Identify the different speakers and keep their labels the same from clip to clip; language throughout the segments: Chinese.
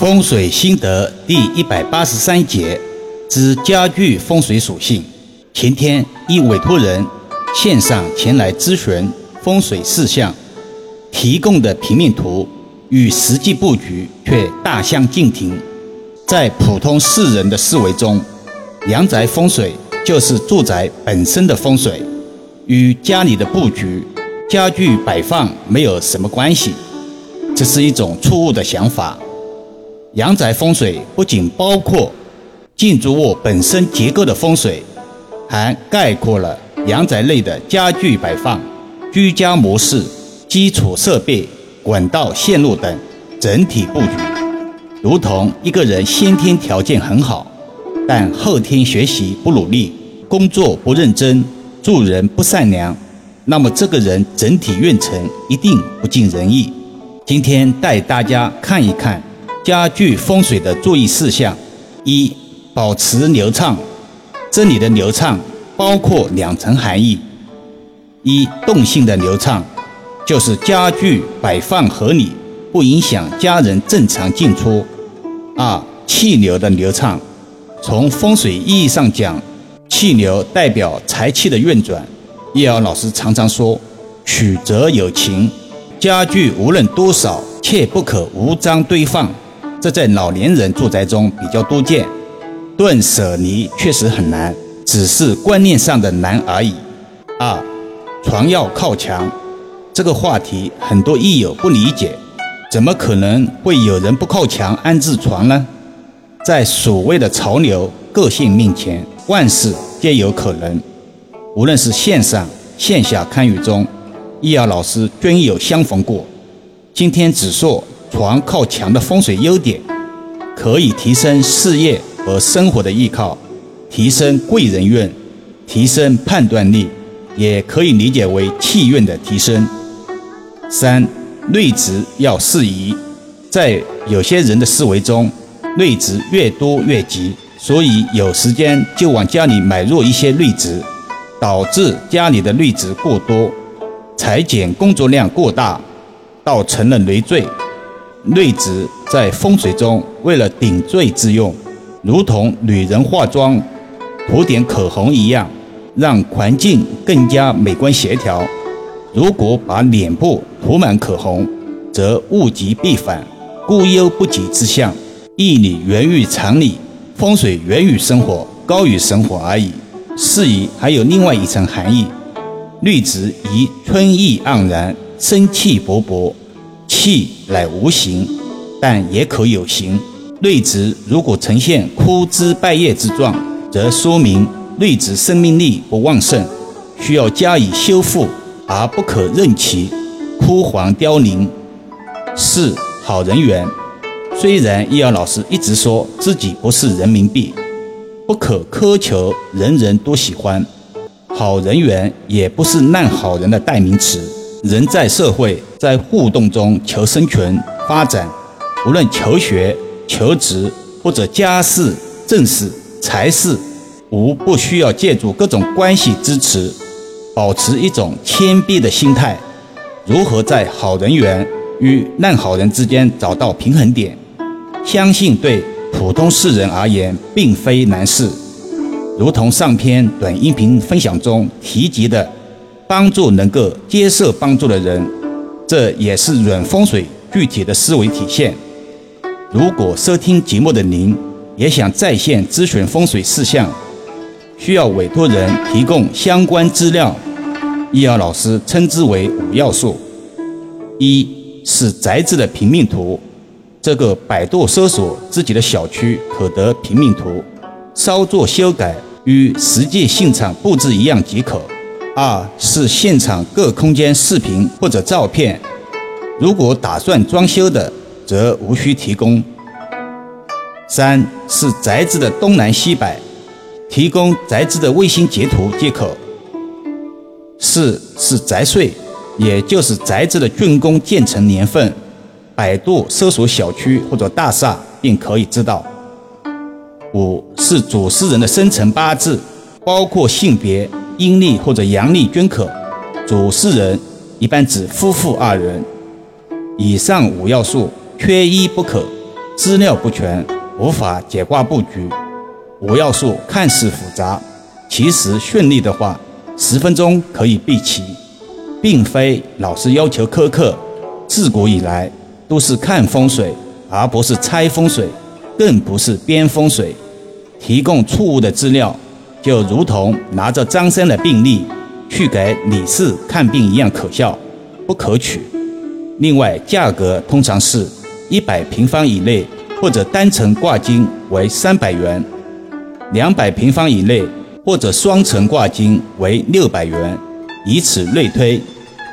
Speaker 1: 风水心得第一百八十三节之家具风水属性。前天一委托人线上前来咨询风水事项，提供的平面图与实际布局却大相径庭。在普通世人的思维中，阳宅风水就是住宅本身的风水，与家里的布局、家具摆放没有什么关系。这是一种错误的想法。阳宅风水不仅包括建筑物本身结构的风水，还概括了阳宅内的家具摆放、居家模式、基础设备、管道线路等整体布局。如同一个人先天条件很好，但后天学习不努力、工作不认真、做人不善良，那么这个人整体运程一定不尽人意。今天带大家看一看。家具风水的注意事项：一、保持流畅。这里的流畅包括两层含义：一、动性的流畅，就是家具摆放合理，不影响家人正常进出；二、气流的流畅。从风水意义上讲，气流代表财气的运转。叶瑶老师常常说：“曲折有情，家具无论多少，切不可无章堆放。”这在老年人住宅中比较多见，断舍离确实很难，只是观念上的难而已。二，床要靠墙，这个话题很多益友不理解，怎么可能会有人不靠墙安置床呢？在所谓的潮流个性面前，万事皆有可能。无论是线上线下堪舆中，易遥老师均有相逢过。今天只说。床靠墙的风水优点，可以提升事业和生活的依靠，提升贵人运，提升判断力，也可以理解为气运的提升。三，内值要适宜，在有些人的思维中，内值越多越吉，所以有时间就往家里买入一些内值，导致家里的内值过多，裁剪工作量过大，倒成了累赘。内值在风水中为了顶缀之用，如同女人化妆涂点口红一样，让环境更加美观协调。如果把脸部涂满口红，则物极必反，故忧不吉之象。义理源于常理，风水源于生活，高于生活而已。适宜还有另外一层含义：绿植宜春意盎然，生气勃勃。气乃无形，但也可有形。内植如果呈现枯枝败叶之状，则说明内植生命力不旺盛，需要加以修复，而不可任其枯黄凋零。四好人缘，虽然易遥老师一直说自己不是人民币，不可苛求人人都喜欢，好人缘也不是烂好人的代名词。人在社会，在互动中求生存、发展，无论求学、求职或者家事、政事、财事，无不需要借助各种关系支持，保持一种谦卑的心态。如何在好人缘与烂好人之间找到平衡点？相信对普通世人而言，并非难事。如同上篇短音频分享中提及的。帮助能够接受帮助的人，这也是软风水具体的思维体现。如果收听节目的您也想在线咨询风水事项，需要委托人提供相关资料，易遥老师称之为五要素：一是宅子的平面图，这个百度搜索自己的小区可得平面图，稍作修改与实际现场布置一样即可。二是现场各空间视频或者照片，如果打算装修的，则无需提供。三是宅子的东南西北，提供宅子的卫星截图即可。四是宅岁，也就是宅子的竣工建成年份，百度搜索小区或者大厦便可以知道。五是主事人的生辰八字，包括性别。阴历或者阳历均可，主事人一般指夫妇二人。以上五要素缺一不可，资料不全，无法解卦布局。五要素看似复杂，其实顺利的话，十分钟可以备齐，并非老师要求苛刻。自古以来都是看风水，而不是猜风水，更不是编风水。提供错误的资料，就如同拿着张三的病历去给李四看病一样可笑，不可取。另外，价格通常是一百平方以内或者单层挂金为三百元。两百平方以内或者双层挂金为六百元，以此类推，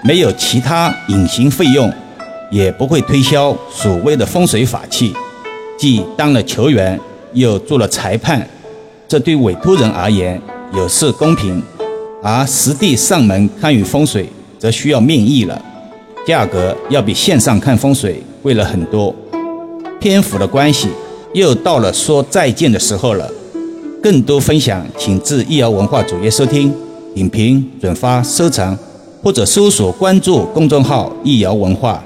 Speaker 1: 没有其他隐形费用，也不会推销所谓的风水法器，既当了球员又做了裁判，这对委托人而言有失公平，而实地上门看与风水则需要面议了，价格要比线上看风水贵了很多。篇幅的关系，又到了说再见的时候了。更多分享，请至易瑶文化主页收听、点评、转发、收藏，或者搜索关注公众号“易瑶文化”。